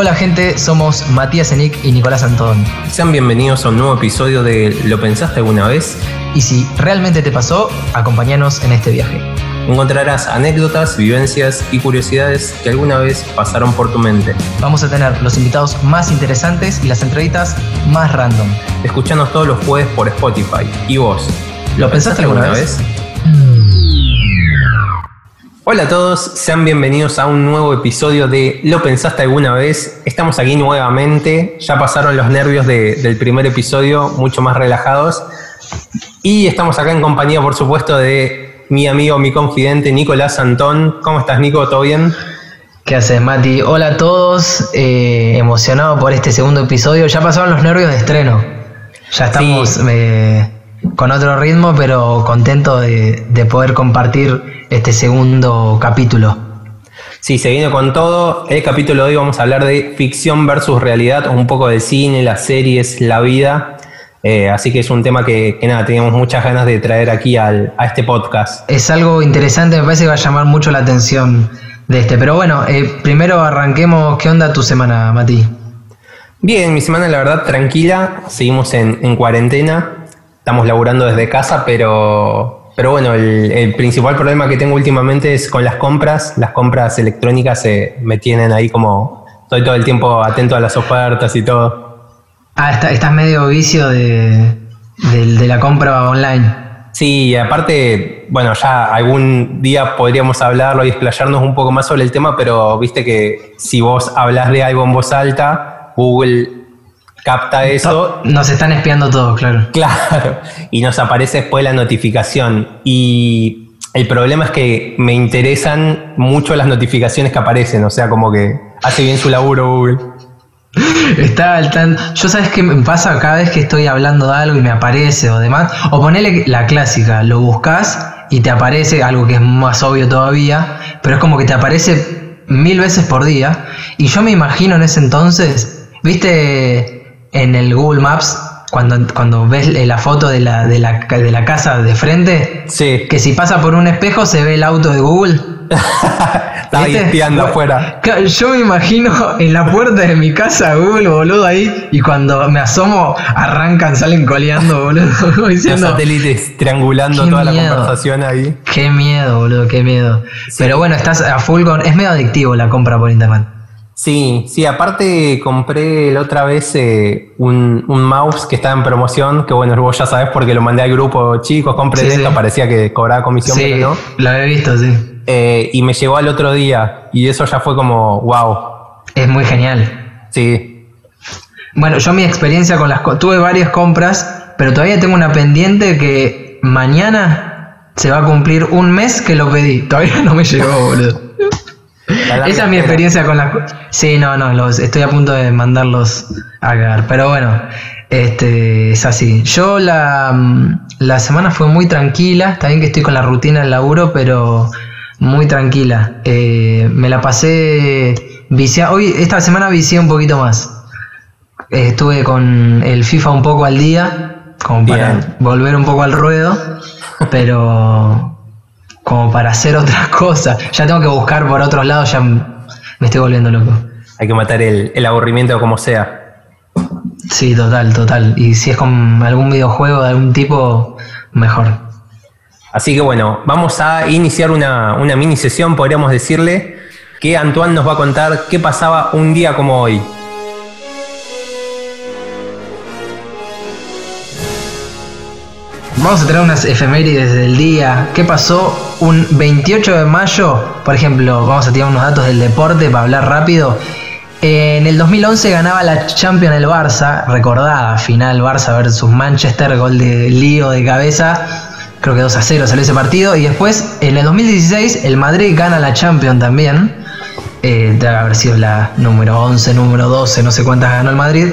Hola gente, somos Matías Enic y Nicolás Antón. Sean bienvenidos a un nuevo episodio de ¿Lo pensaste alguna vez? Y si realmente te pasó, acompáñanos en este viaje. Encontrarás anécdotas, vivencias y curiosidades que alguna vez pasaron por tu mente. Vamos a tener los invitados más interesantes y las entrevistas más random. Escuchanos todos los jueves por Spotify. ¿Y vos? ¿Lo, pensaste alguna vez? Hola a todos, sean bienvenidos a un nuevo episodio de ¿Lo pensaste alguna vez? Estamos aquí nuevamente, ya pasaron los nervios de- del primer episodio, mucho más relajados. Y estamos acá en compañía, por supuesto, de mi amigo, mi confidente, Nicolás Antón. ¿Cómo estás, Nico? ¿Todo bien? ¿Qué haces, Mati? Hola a todos, eh, emocionado por este segundo episodio. Ya pasaron los nervios de estreno. Ya estamos Sí. eh, con otro ritmo, pero contento de, de poder compartir este segundo capítulo. Sí, se viene con todo. El capítulo de hoy vamos a hablar de ficción versus realidad, un poco del cine, las series, la vida. Eh, así que es un tema que, que nada, teníamos muchas ganas de traer aquí al- a este podcast. Es algo interesante, me parece que va a llamar mucho la atención de este. Pero bueno, eh, primero arranquemos. ¿Qué onda tu semana, Mati? Bien, mi semana la verdad tranquila, seguimos en, en cuarentena, estamos laburando desde casa, pero, pero bueno, el, el principal problema que tengo últimamente es con las compras, las compras electrónicas eh, me tienen ahí como, estoy todo el tiempo atento a las ofertas y todo. Ah, está- estás medio vicio de, del- de la compra online. Sí, y aparte, bueno, ya algún día podríamos hablarlo y explayarnos un poco más sobre el tema, pero viste que si vos hablas de algo en voz alta, Google capta eso Nos están espiando todos, claro. Claro, y nos aparece después la notificación. Y el problema es que me interesan mucho las notificaciones que aparecen, o sea, como que hace bien su laburo Google. Está al tan. Yo sabes qué me pasa cada vez que estoy hablando de algo y me aparece o demás. O ponele la clásica, lo buscas y te aparece algo que es más obvio todavía, pero es como que te aparece mil veces por día. Y yo me imagino en ese entonces, viste en el Google Maps, cuando, cuando ves la foto de la, de, la, de la casa de frente, Sí, que si pasa por un espejo se ve el auto de Google. está espiando afuera. Yo me imagino en la puerta de mi casa Google, boludo, ahí, y cuando me asomo, arrancan, salen coleando, boludo, Los diciendo, satélites triangulando toda la conversación ahí. qué miedo, boludo, qué miedo. Pero bueno, estás a full con, es medio adictivo la compra por internet. Sí, sí, aparte compré la otra vez eh, un, un mouse que estaba en promoción, que bueno, vos ya sabés porque lo mandé al grupo, chicos, compren Sí, esto, sí. parecía que cobraba comisión, Sí, pero no. lo he visto, sí. Eh, y me llegó al otro día, y eso ya fue como, wow, Es muy genial. sí, Bueno, yo mi experiencia con las... Tuve varias compras, pero todavía tengo una pendiente que mañana se va a cumplir un mes que lo pedí. Todavía no me llegó, boludo. Esa es mi experiencia con las... Sí, no, no, los, estoy a punto de mandarlos a cagar. Pero bueno, este, es así. Yo la, mm, la semana fue muy tranquila. Está bien que estoy con la rutina del laburo, pero muy tranquila. Eh, me la pasé viciada. Hoy, esta semana vicié un poquito más. Eh, Estuve con el FIFA un poco al día, como para Bien. volver un poco al ruedo, pero como para hacer otras cosas. Ya tengo que buscar por otros lados, ya me estoy volviendo loco. hay que matar el, el aburrimiento como sea. Sí, total, total. Y si es con algún videojuego de algún tipo, mejor. Así que bueno, vamos a iniciar una, una mini sesión, podríamos decirle, que Antoine nos va a contar qué pasaba un día como hoy. Vamos a traer unas efemérides del día. ¿Qué pasó un 28 de mayo? Por ejemplo, vamos a tirar unos datos del deporte para hablar rápido. En el 2011 ganaba la Champions el Barça, recordada final Barça versus Manchester, gol de lío de cabeza. Creo que 2 a 0 salió ese partido. Y después, en el 2016, el Madrid gana la Champions también. Eh, debe haber sido la número 11, número 12, no sé cuántas ganó el Madrid.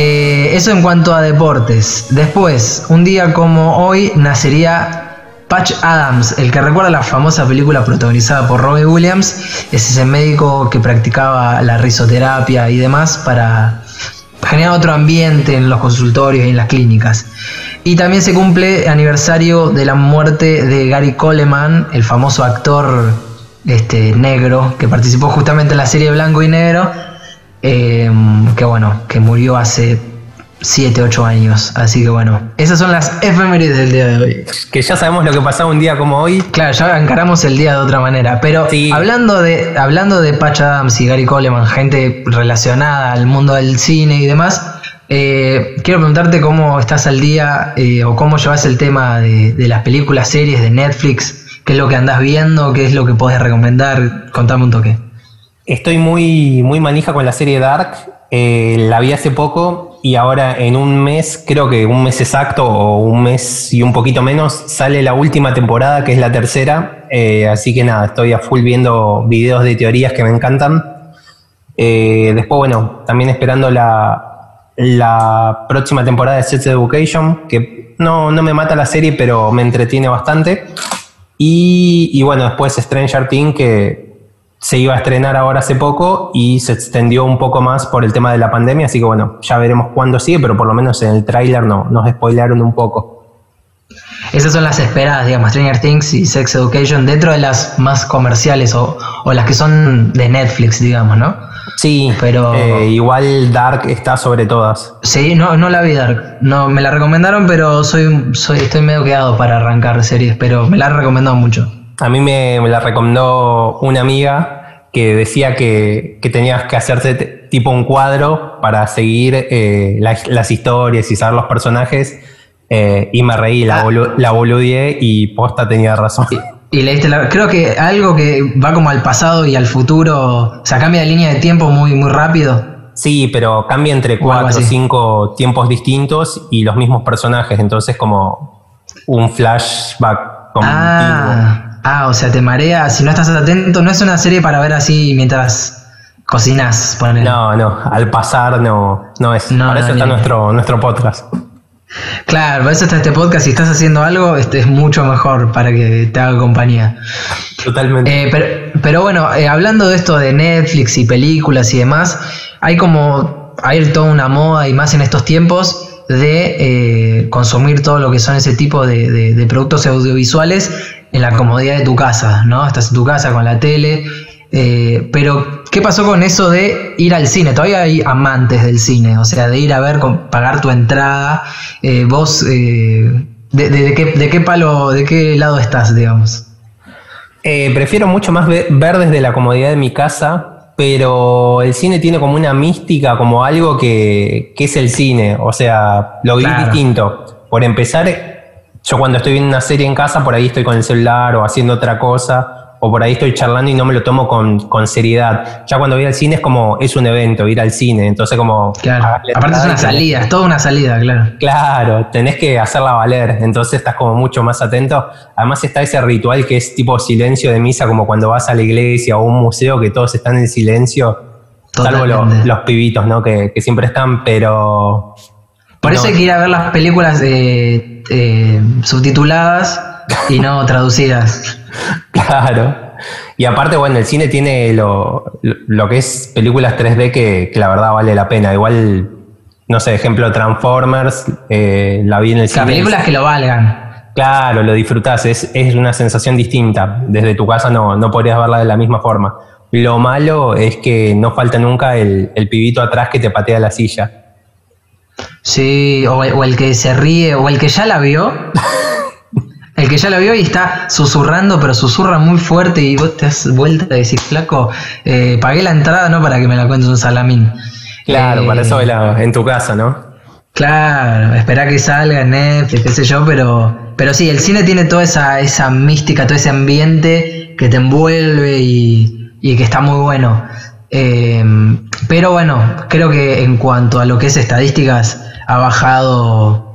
Eh, eso en cuanto a deportes. Después, un día como hoy, nacería Patch Adams, el que recuerda la famosa película protagonizada por Robbie Williams. Es ese médico que practicaba la risoterapia y demás para generar otro ambiente en los consultorios y en las clínicas. Y también se cumple aniversario de la muerte de Gary Coleman, el famoso actor este, negro que participó justamente en la serie Blanco y Negro. Em, que bueno, que murió hace 7, 8 años. Así que bueno, esas son las efemérides del día de hoy. Que ya sabemos lo que pasaba un día como hoy. Claro, ya encaramos el día de otra manera. Pero Sí. hablando, de, hablando de Patch Adams y Gary Coleman, gente relacionada al mundo del cine y demás, eh, quiero preguntarte cómo estás al día eh, o cómo llevas el tema de, de las películas, series de Netflix. ¿Qué es lo que andás viendo? ¿Qué es lo que podés recomendar? Contame un toque. Estoy muy, muy manija con la serie Dark. Eh, la vi hace poco y ahora en un mes, creo que un mes exacto o un mes y un poquito menos, sale la última temporada, que es la tercera. Eh, así que nada, estoy a full viendo videos de teorías que me encantan. Eh, después, bueno, también esperando la, la próxima temporada de Sex Education, que no, no me mata la serie, pero me entretiene bastante. Y, bueno, después Stranger Things, que se iba a estrenar ahora hace poco y se extendió un poco más por el tema de la pandemia, así que bueno, ya veremos cuándo sigue, pero por lo menos en el tráiler no, nos spoilearon un poco. Esas son las esperadas, digamos, Stranger Things y Sex Education, dentro de las más comerciales o, o las que son de Netflix, digamos, ¿no? Sí, Pero- eh, igual Dark está sobre todas. Sí, no, no la vi Dark. No, me la recomendaron, pero soy, soy, estoy medio quedado para arrancar series, pero me la han recomendado mucho. A mí me, me la recomendó una amiga que decía que, que tenías que hacerte tipo un cuadro para seguir eh, las, las historias y saber los personajes. eh, y me reí, la, Ah. bolu- la boludeé y posta tenía razón. Y leíste la. Creo que algo que va como al pasado y al futuro. O sea, cambia de línea de tiempo muy, muy rápido. Sí, pero cambia entre cuatro o cinco tiempos distintos y los mismos personajes, entonces como un flashback continuo. Ah, ah, o sea, te marea. Si no estás atento, no es una serie para ver así mientras cocinas. ponele. No, no, al pasar no, no es. No, Para eso está nuestro, nuestro podcast. Claro, por eso está este podcast. Si estás haciendo algo, este es mucho mejor para que te haga compañía. Totalmente. Eh, pero, pero bueno, eh, hablando de esto de Netflix y películas y demás, hay como, hay toda una moda y más en estos tiempos de eh, consumir todo lo que son ese tipo de, de- de productos audiovisuales en la comodidad de tu casa, ¿no? Estás en tu casa con la tele. eh, pero, ¿qué pasó con eso de ir al cine? Todavía hay amantes del cine, o sea, de ir a ver, con- pagar tu entrada. Eh, vos, eh, de, de- de qué, ¿de qué palo, de qué lado estás, digamos? Prefiero mucho más ve- ver desde la comodidad de mi casa, pero el cine tiene como una mística, como algo que, que es el cine. O sea, lo vi Claro. distinto. Por empezar, yo cuando estoy viendo una serie en casa, por ahí estoy con el celular o haciendo otra cosa, o por ahí estoy charlando y no me lo tomo con, con seriedad. Ya cuando voy al cine es como, es un evento, ir al cine. Entonces como... Claro. Aparte es una salida, es toda una salida, claro. Claro, tenés que hacerla valer, entonces estás como mucho más atento. Además está ese ritual que es tipo silencio de misa, como cuando vas a la iglesia o un museo que todos están en silencio, salvo lo- Totalmente. los pibitos, ¿no? Que, que siempre están, pero... No. hay que ir a ver las películas eh, eh, subtituladas y no traducidas. Claro. Y aparte, bueno, el cine tiene lo, lo- que es películas 3D que, que la verdad vale la pena. Igual, no sé, ejemplo, Transformers, eh, la vi en el O sea, cine. películas que lo valgan. Claro, lo disfrutás, es, es una sensación distinta. Desde tu casa no, no podrías verla de la misma forma. Lo malo es que no falta nunca el, el pibito atrás que te patea la silla. Sí, o, o el que se ríe, o el que ya la vio. El que ya la vio y está susurrando, pero susurra muy fuerte y vos te das vuelta y decís, flaco, eh, pagué la entrada no para que me la cuentes un salamín. Claro, Eh, para eso vela en tu casa, ¿no? Claro, espera que salga en Netflix, qué sé yo, pero, pero sí, el cine tiene toda esa, esa mística, todo ese ambiente que te envuelve y, y que está muy bueno. Eh, pero bueno, creo que en cuanto a lo que es estadísticas, ha bajado,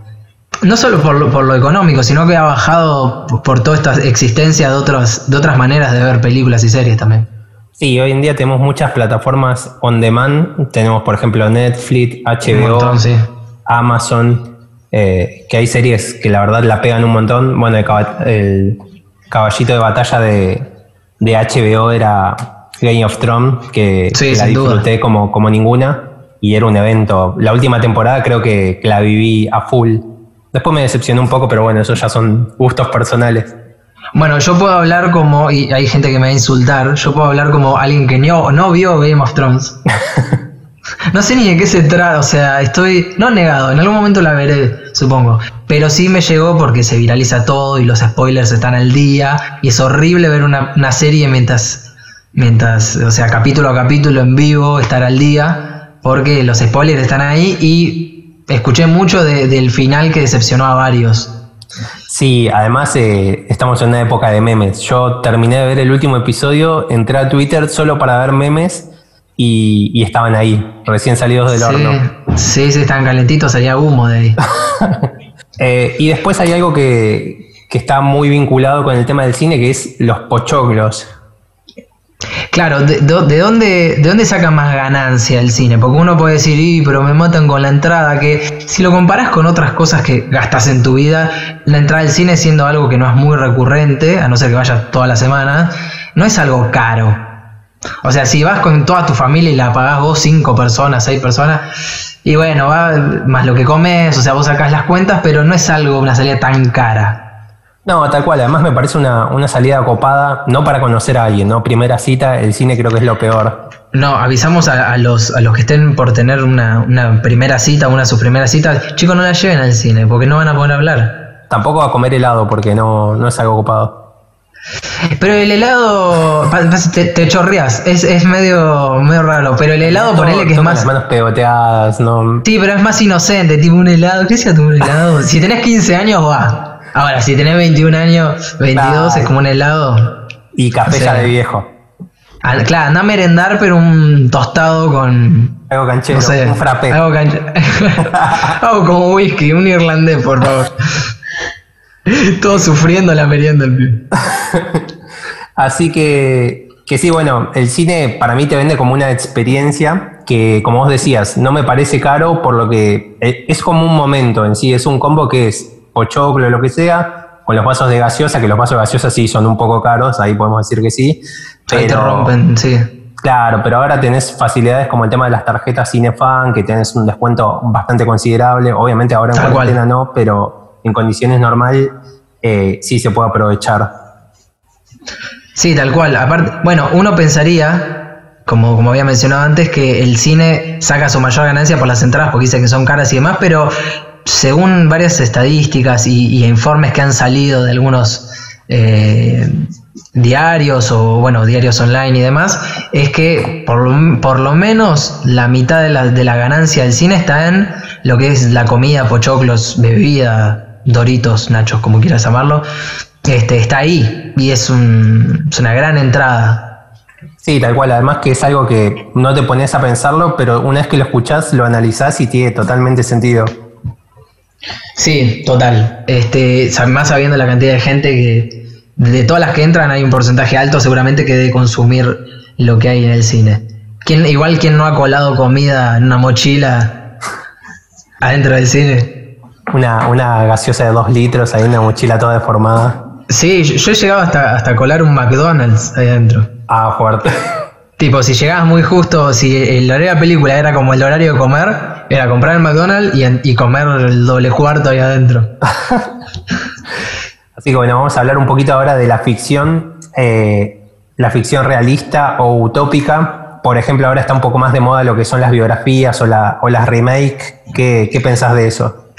no solo por lo, por lo económico, sino que ha bajado por, toda esta existencia de, otros, de otras maneras de ver películas y series también. Sí, hoy en día tenemos muchas plataformas on demand. Tenemos, por ejemplo, Netflix, HBO, montón, sí. Amazon, eh, que hay series que la verdad la pegan un montón. Bueno, el, el caballito de batalla de, de HBO era Game of Thrones, que, Sí, que la disfruté como, como ninguna y era un evento. La última temporada creo que, que la viví a full. Después me decepcionó un poco, pero bueno, eso ya son gustos personales. Bueno, yo puedo hablar como, y hay gente que me va a insultar, yo puedo hablar como alguien que no, no vio Game of Thrones. no sé ni de qué se trata, o sea, estoy no negado, en algún momento la veré, supongo, pero sí me llegó porque se viraliza todo y los spoilers están al día y es horrible ver una, una serie mientras, mientras, o sea, capítulo a capítulo en vivo, estar al día, porque los spoilers están ahí y escuché mucho de- del final que decepcionó a varios. Sí, además eh, estamos en una época de memes. Yo terminé de ver el último episodio, entré a Twitter solo para ver memes y, y estaban ahí, recién salidos del Sí, horno. sí, sí, estaban calentitos, salía humo de ahí. Eh, y después hay algo que, que está muy vinculado con el tema del cine, que es los pochoclos. Claro, de, de- de dónde, ¿de dónde saca más ganancia el cine? Porque uno puede decir, y pero me matan con la entrada, que si lo comparas con otras cosas que gastas en tu vida, la entrada al cine siendo algo que no es muy recurrente, a no ser que vayas toda la semana, no es algo caro. O sea, si vas con toda tu familia y la pagás vos cinco personas, seis personas, y bueno, va más lo que comes, o sea, vos sacás las cuentas, pero no es algo, una salida tan cara. No, tal cual, además me parece una, una salida copada, no para conocer a alguien, ¿no? Primera cita, el cine creo que es lo peor. No, avisamos a, a los, a los que estén por tener una, una primera cita, una su primera cita, chicos, no la lleven al cine, porque no van a poder hablar. Tampoco a comer helado, porque no, no es algo copado. Pero el helado, te, te chorreas, es, es medio, medio raro, pero el helado, ponele que es más... las manos pegoteadas, no. Sí, pero es más inocente, tipo un helado, ¿qué sea tu un helado? Si tenés 15 años, va. Ahora, si tenés 21 años, 22, Ay. es como un helado. Y café O sea, ya de viejo. Claro, anda a merendar, pero un tostado con... Algo canchero, No sé, un frappé. Algo, cancha- algo como whisky, un irlandés, por favor. Todo sufriendo la merienda el pibe. Así que, que sí, bueno, el cine para mí te vende como una experiencia que, como vos decías, no me parece caro por lo que eh, es como un momento en sí, es un combo que es pochoclo, lo que sea, con los vasos de gaseosa, que los vasos de gaseosa sí son un poco caros, ahí podemos decir que sí. Ahí te rompen, sí. Claro, pero ahora tenés facilidades como el tema de las tarjetas Cinefan, que tenés un descuento bastante considerable. Obviamente ahora en Tal cual. cuarentena no, pero en condiciones normales eh, sí se puede aprovechar. Sí, tal cual. Aparte, bueno, uno pensaría, como, como había mencionado antes, que el cine saca su mayor ganancia por las entradas porque dice que son caras y demás, pero según varias estadísticas y, informes que han salido de algunos eh, diarios o bueno, diarios online y demás, es que por lo, por lo menos la mitad de la, de la ganancia del cine está en lo que es la comida, pochoclos, bebida, doritos, nachos, como quieras llamarlo. Este, está ahí y es, es una gran entrada. Sí, tal cual. Además que es algo que no te pones a pensarlo, pero una vez que lo escuchás, lo analizás y tiene totalmente sentido. Sí, total. Este, más sabiendo la cantidad de gente que de todas las que entran hay un porcentaje alto seguramente que debe consumir lo que hay en el cine. ¿Quién, igual quien no ha colado comida en una mochila adentro del cine. Una, una gaseosa de dos litros, ahí una mochila toda deformada. Sí, yo, yo he llegado hasta, hasta colar un McDonald's ahí adentro. Ah, fuerte. Tipo, si llegabas muy justo, si el horario de la película era como el horario de comer, era comprar el McDonald's y, comer el doble cuarto ahí adentro. Así que bueno, vamos a hablar un poquito ahora de la ficción, eh, la ficción realista o utópica. Por ejemplo, ahora está un poco más de moda lo que son las biografías o, la, o las remake. ¿Qué, ¿Qué pensás de eso?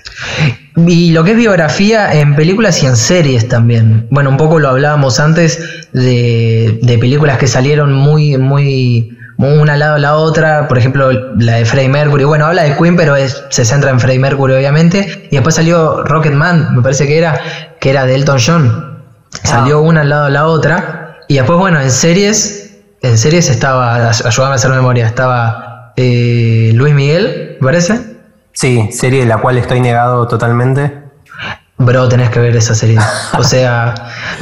Y lo que es biografía en películas y en series también. Bueno, un poco lo hablábamos antes de, de películas que salieron muy, muy, muy una al lado de la otra. Por ejemplo, la de Freddie Mercury. Bueno, habla de Queen, pero es- se centra en Freddie Mercury, obviamente. Y después salió Rocketman, me parece que era, que era de Elton John. Salió una al lado de la otra. Y después, bueno, en series, en series estaba, ayúdame a hacer memoria, estaba eh, Luis Miguel, me parece. Sí, serie de la cual estoy negado totalmente. Bro, tenés que ver esa serie. O sea,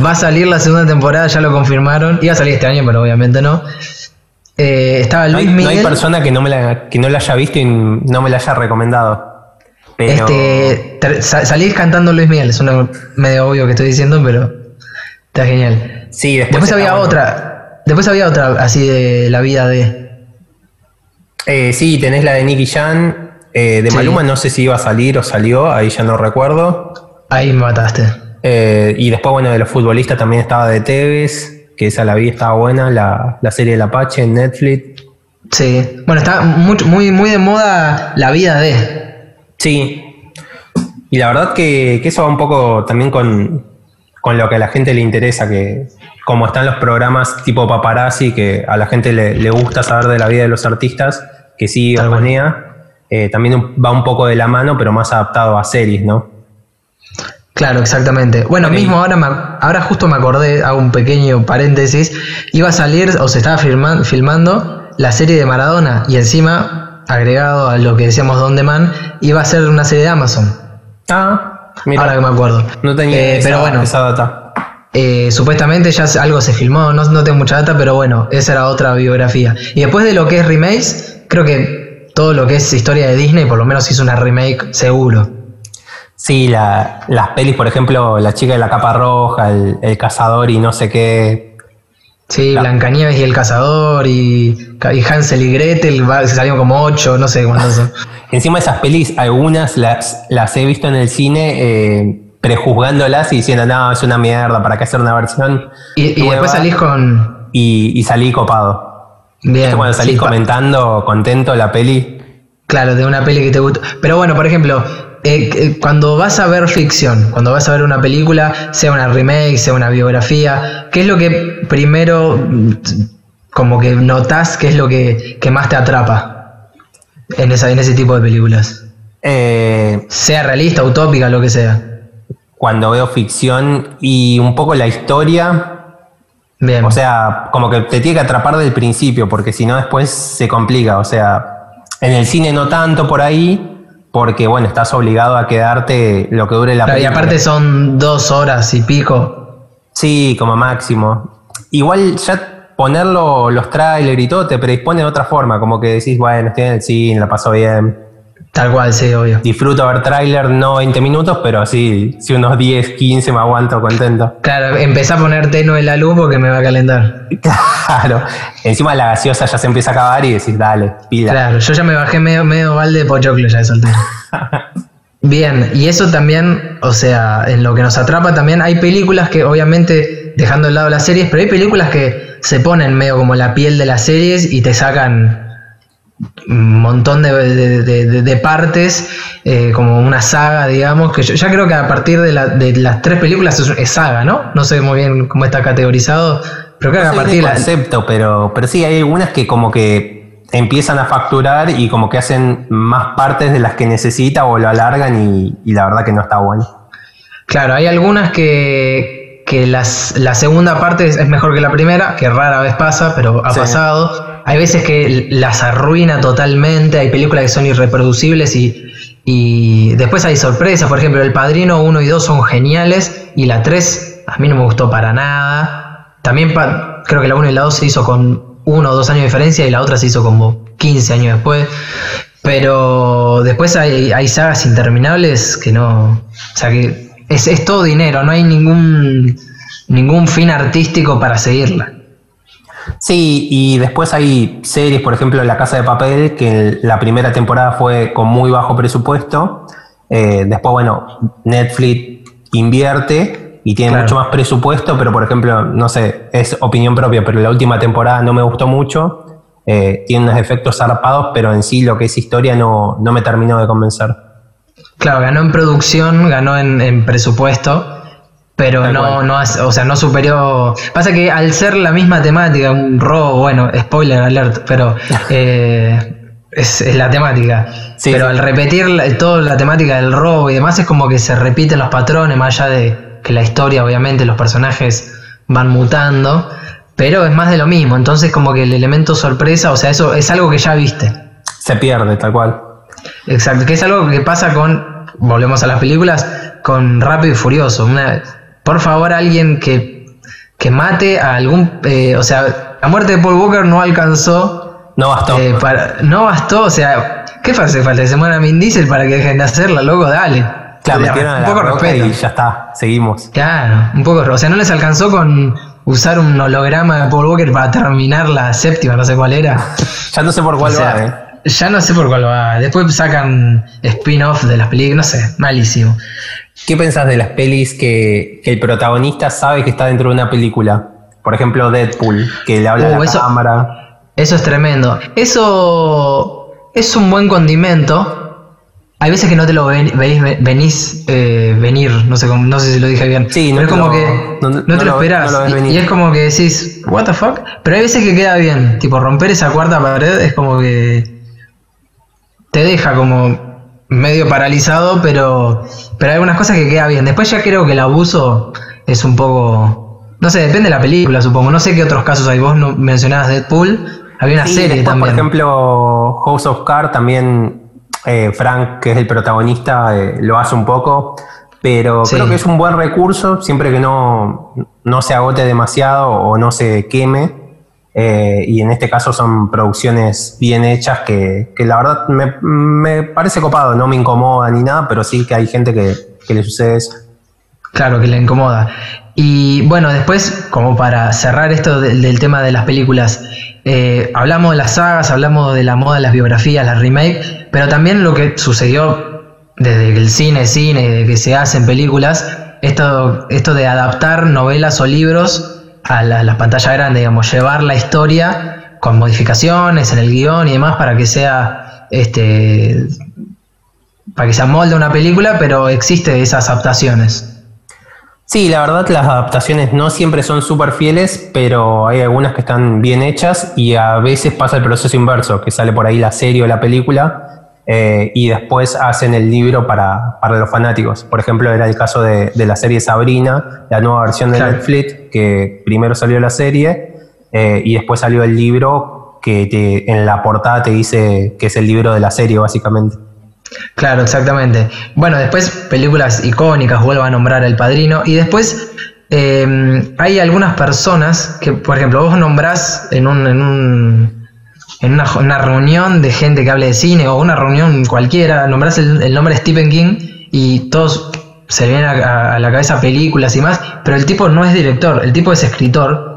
va a salir la segunda temporada, ya lo confirmaron. Iba a salir este año, pero obviamente no. Eh, estaba No hay, Luis no hay Miguel. persona que no, me la, que no la haya visto y no me la haya recomendado. Pero este, salís cantando Luis Miguel, es una, medio obvio que estoy diciendo, pero está genial. sí, después, había bueno. otra. Después había otra así de la vida de. Eh, sí, tenés la de Nicky Jan. Eh, de Sí. Maluma no sé si iba a salir o salió, ahí ya no recuerdo. Ahí me mataste. Eh, y después, bueno, de los futbolistas también estaba de Tevez, que esa la vi, estaba buena, la, la serie del Apache en Netflix. Sí, bueno, está muy, muy, muy de moda la vida de. Sí. Y la verdad que, que eso va un poco también con, con lo que a la gente le interesa, que como están los programas tipo paparazzi, que a la gente le, le gusta saber de la vida de los artistas, que sí manía, eh, también va un poco de la mano, pero más adaptado a series, ¿no? Claro, exactamente. Bueno, mismo ahora, me ahora justo me acordé, hago un pequeño paréntesis, iba a salir o se estaba filma- filmando la serie de Maradona y encima, agregado a lo que decíamos Don Demand, iba a ser una serie de Amazon. Ah, mira, ahora que me acuerdo. no tenía Eh, esa, pero bueno, esa data. Eh, supuestamente ya algo se filmó, no, no tengo mucha data, pero bueno, esa era otra biografía. Y después de lo que es remakes, creo que todo lo que es historia de Disney, por lo menos hizo una remake seguro. Sí, la- las pelis, por ejemplo, La chica de la capa roja, El, el cazador y no sé qué. Sí. Blancanieves y el cazador y, y Hansel y Gretel, se salieron como ocho, no sé cuántos son. Encima esas pelis, algunas las, las he visto en el cine eh, prejuzgándolas y diciendo, no, es una mierda, ¿para qué hacer una versión? Y, y nueva?". después salís con... Y, y salí copado. Bien, ¿Viste cuando salís sí, comentando, contento la peli? Claro, de una peli que te gusta. Pero bueno, por ejemplo, eh, eh, cuando vas a ver ficción, cuando vas a ver una película, sea una remake, sea una biografía, ¿qué es lo que primero mm, como que notás que es lo que, que más te atrapa en, esa, en ese tipo de películas? Eh, Sea realista, utópica, lo que sea. cuando veo ficción y un poco la historia, Bien. O sea, como que te tiene que atrapar del principio, porque si no después se complica. O sea, en el cine no tanto por ahí, porque bueno, estás obligado a quedarte lo que dure la Claro, y película. aparte son dos horas y pico. Sí, como máximo. Igual ya ponerlo, los trailers y todo, te predispone de otra forma, como que decís, bueno, estoy en el cine, la paso bien. Tal cual, sí, obvio. Disfruto ver tráiler, no 20 minutos, pero sí, sí unos 10, 15 me aguanto contento. Claro, empecé a poner tenue la luz porque me va a calentar. Claro. Encima la gaseosa ya se empieza a acabar y decís, dale, pila. Claro, yo ya me bajé medio, medio balde de pochoclo ya de soltero. Bien, y eso también, o sea, en lo que nos atrapa también, hay películas que obviamente, dejando de lado las series, pero hay películas que se ponen medio como la piel de las series y te sacan un montón de, de- de- partes, eh, como una saga, digamos, que yo ya creo que a partir de, la- de las tres películas es, es saga, ¿no? No sé muy bien cómo está categorizado, pero creo que a partir de la... concepto, pero, pero sí hay algunas que como que empiezan a facturar y como que hacen más partes de las que necesita o lo alargan y, y la verdad que no está bueno. Claro, hay algunas que, que las, la segunda parte es, es mejor que la primera, que rara vez pasa, pero ha Sí. pasado. Hay veces que las arruina totalmente, hay películas que son irreproducibles y, y después hay sorpresas. Por ejemplo, El Padrino 1 y 2 son geniales y la 3 a mí no me gustó para nada. También creo que la 1 y la 2 se hizo con uno o dos años de diferencia y la otra se hizo como 15 años después. Pero después hay, hay sagas interminables que no. O sea que es, es todo dinero, no hay ningún, ningún fin artístico para seguirla. Sí, y después hay series, por ejemplo, La Casa de Papel, que la primera temporada fue con muy bajo presupuesto. Eh, después, bueno, Netflix invierte y tiene Claro. mucho más presupuesto, pero por ejemplo, no sé, es opinión propia, pero la última temporada no me gustó mucho. Eh, tiene unos efectos zarpados, pero en sí lo que es historia no, no me terminó de convencer. Claro, ganó en producción, ganó en, en presupuesto, pero Tal no, cual. no, o sea, no superó. Pasa que al ser la misma temática, un robo, bueno, spoiler alert, pero eh, es, es la temática. Sí, pero sí. al repetir la- toda la temática del robo y demás, es como que se repiten los patrones, más allá de que la historia, obviamente, los personajes van mutando, pero es más de lo mismo. Entonces, como que el elemento sorpresa, o sea, eso es algo que ya viste. Se pierde, tal cual. Exacto, que es algo que pasa con, volvemos a las películas, con Rápido y Furioso. Una, por favor, alguien que, que mate a algún... eh, o sea, la muerte de Paul Walker no alcanzó, No bastó. eh, para, no bastó, o sea, ¿qué hace falta? ¿Que se muera Vin Diesel para que dejen de hacerla, loco? Dale. claro, O sea, metieron a un poco respeto. y ya está, seguimos. Claro, un poco, o sea, no les alcanzó con usar un holograma de Paul Walker para terminar la séptima, no sé cuál era. Ya no sé por cuál O sea, va, ¿eh? Ya no sé por cuál va. Después sacan spin-off de las películas, no sé, malísimo. ¿Qué pensás de las pelis que, que el protagonista sabe que está dentro de una película? Por ejemplo, Deadpool, que le habla a Uh, la eso- cámara. Eso es tremendo. Eso es un buen condimento. Hay veces que no te lo ven- venís eh, venir, no sé, no sé si lo dije bien. Sí, no pero es como lo- que no- no, no te lo lo- esperás. no lo ves y- y, es como que decís, ¿What the fuck? Pero hay veces que queda bien. Tipo, romper esa cuarta pared es como que te deja como medio paralizado, pero, pero hay algunas cosas que queda bien. Después ya creo que el abuso es un poco. No sé, depende de la película, supongo. No sé qué otros casos hay. Vos no mencionabas Deadpool. Había una Sí, serie después, también. Por ejemplo, House of Cards también, eh, Frank, que es el protagonista, eh, lo hace un poco, pero Sí. creo que es un buen recurso siempre que no, no se agote demasiado o no se queme. Eh, y en este caso son producciones bien hechas que, que la verdad me, me parece copado, no me incomoda ni nada, pero sí que hay gente que, que le sucede eso. Claro, que le incomoda. Y bueno, después, como para cerrar esto del, tema de las películas, eh, hablamos de las sagas, hablamos de la moda las biografías, las remake, pero también lo que sucedió desde que el cine, cine, de que se hacen películas, esto, esto de adaptar novelas o libros a la, la pantalla grande, digamos, llevar la historia con modificaciones en el guion y demás para que sea este para que se amolde una película, pero existe esas adaptaciones. Sí, la verdad las adaptaciones no siempre son súper fieles, pero hay algunas que están bien hechas y a veces pasa el proceso inverso, que sale por ahí la serie o la película eh, y después hacen el libro para, para los fanáticos. Por ejemplo, era el caso de, de la serie Sabrina, la nueva versión de Claro. Netflix, que primero salió la serie eh, y después salió el libro que te- en la portada te dice que es el libro de la serie, básicamente. Claro, exactamente. Bueno, después películas icónicas, vuelvo a nombrar El Padrino. Y después eh, hay algunas personas que, por ejemplo, vos nombrás en un, en un en una, reunión de gente que hable de cine o una reunión cualquiera, nombrás el, nombre de Stephen King y todos se vienen a, la cabeza películas y más, pero el tipo no es director, el tipo es escritor.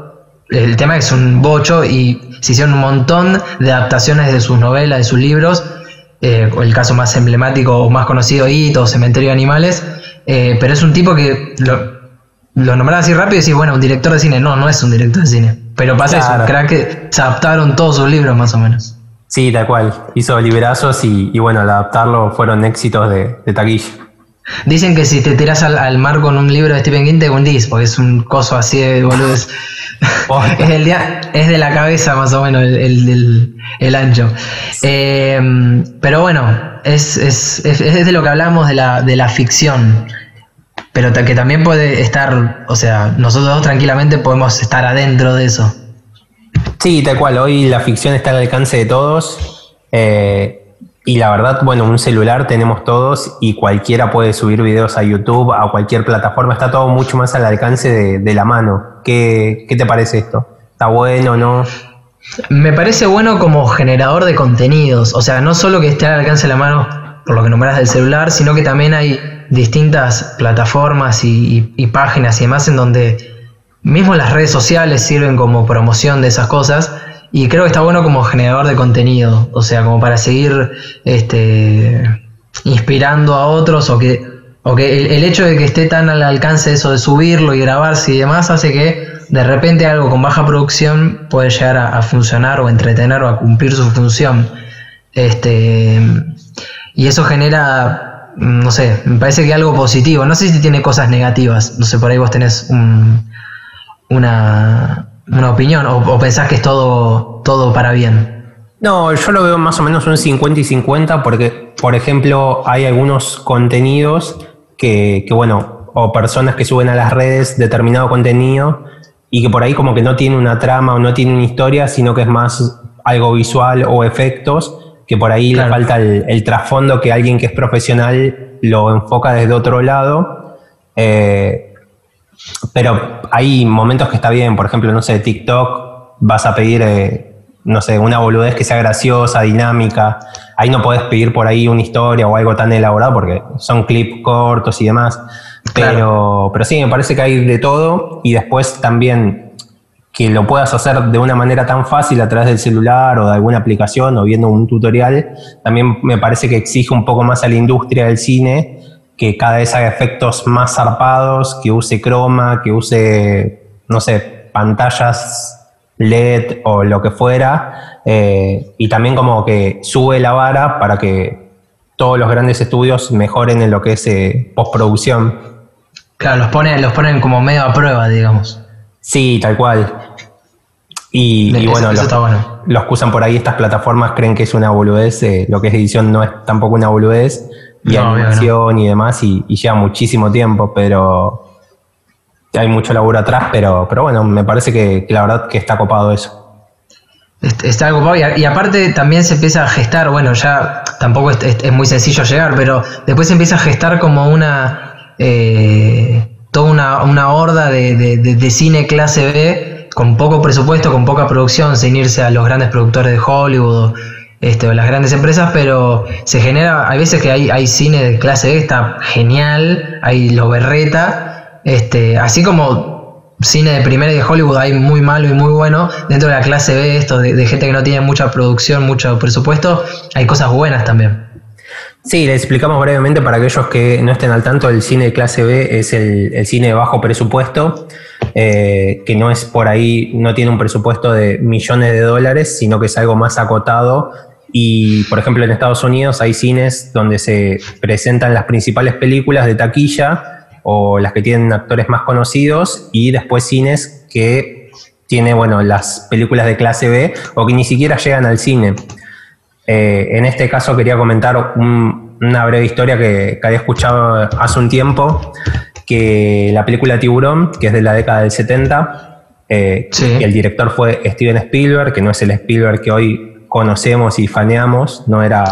El tema es un bocho y se hicieron un montón de adaptaciones de sus novelas, de sus libros. eh, el caso más emblemático o más conocido, Hito, Cementerio de Animales. eh, pero es un tipo que lo, lo así rápido y decís, bueno, un director de cine. No, no es un director de cine. Pero pasa eso, Claro. crack que se adaptaron todos sus libros más o menos. Sí, tal cual. Hizo liberazos y, y bueno, al adaptarlo fueron éxitos de, de taquilla. Dicen que si te tiras al, al mar con un libro de Stephen King te hundís, porque es un coso así de boludez. Posta. es, el día- es de la cabeza más o menos el, el- el- el ancho. Eh, pero bueno, es, es- es- es de lo que hablamos de la, de la ficción. Pero que también puede estar, o sea, nosotros dos tranquilamente podemos estar adentro de eso. Sí, tal cual. Hoy la ficción está al alcance de todos. eh, y la verdad, bueno, un celular tenemos todos y cualquiera puede subir videos a YouTube, a cualquier plataforma. Está todo mucho más al alcance de, de la mano. ¿Qué, qué te parece esto? ¿Está bueno o no? Me parece bueno como generador de contenidos, o sea, no solo que esté al alcance de la mano por lo que nombras del celular, sino que también hay distintas plataformas y, páginas y demás en donde mismo las redes sociales sirven como promoción de esas cosas y creo que está bueno como generador de contenido, o sea, como para seguir este, inspirando a otros o que, o que el, hecho de que esté tan al alcance eso de subirlo y grabarse y demás hace que de repente algo con baja producción puede llegar a, funcionar o entretener o a cumplir su función. Este, y eso genera, no sé, me parece que algo positivo. No sé si tiene cosas negativas. No sé, por ahí vos tenés un- una, una opinión o, o pensás que es todo, todo para bien. No, yo lo veo más o menos un 50 y 50 porque, por ejemplo, hay algunos contenidos que, que, bueno, o personas que suben a las redes determinado contenido y que por ahí como que no tiene una trama o no tiene una historia, sino que es más algo visual o efectos, que por ahí Claro. le falta el, el trasfondo que alguien que es profesional lo enfoca desde otro lado. Eh, pero hay momentos que está bien, por ejemplo, no sé, TikTok, vas a pedir, eh, no sé, una boludez que sea graciosa, dinámica. Ahí no podés pedir por ahí una historia o algo tan elaborado porque son clips cortos y demás. Pero, Claro. pero sí, me parece que hay de todo y después también que lo puedas hacer de una manera tan fácil a través del celular o de alguna aplicación o viendo un tutorial, también me parece que exige un poco más a la industria del cine que cada vez haga efectos más zarpados, que use croma, que use, no sé, pantallas LED o lo que fuera, eh, y también como que sube la vara para que todos los grandes estudios mejoren en lo que es eh, postproducción. Claro, los ponen, los ponen como medio a prueba, digamos. Sí, tal cual. Y, bueno, los, que usan por ahí estas plataformas creen que es una boludez, eh, lo que es edición no es tampoco una boludez, y animación y demás, y, lleva muchísimo tiempo, pero hay mucho laburo atrás, pero, pero bueno, me parece que, la verdad que está copado eso. Está copado y, aparte también se empieza a gestar, bueno, ya tampoco es, muy sencillo llegar, pero después se empieza a gestar como una... Eh, toda una, una horda de, de cine clase B con poco presupuesto, con poca producción, sin irse a los grandes productores de Hollywood este, o las grandes empresas, pero se genera, hay veces que hay, hay cine de clase B, está genial, hay lo berreta, este, así como cine de primera y de Hollywood hay muy malo y muy bueno, dentro de la clase B, esto de, gente que no tiene mucha producción, mucho presupuesto, hay cosas buenas también. Sí, les explicamos brevemente para aquellos que no estén al tanto, el cine de clase B es el, cine de bajo presupuesto, eh, que no es por ahí, no tiene un presupuesto de millones de dólares, sino que es algo más acotado. Y, por ejemplo, en Estados Unidos hay cines donde se presentan las principales películas de taquilla o las que tienen actores más conocidos y después cines que tiene, bueno, las películas de clase B o que ni siquiera llegan al cine. Eh, en este caso quería comentar una breve historia que, había escuchado hace un tiempo, que la película Tiburón, que es de la década del 70, eh, el director fue Steven Spielberg, que no es el Spielberg que hoy conocemos y faneamos, no era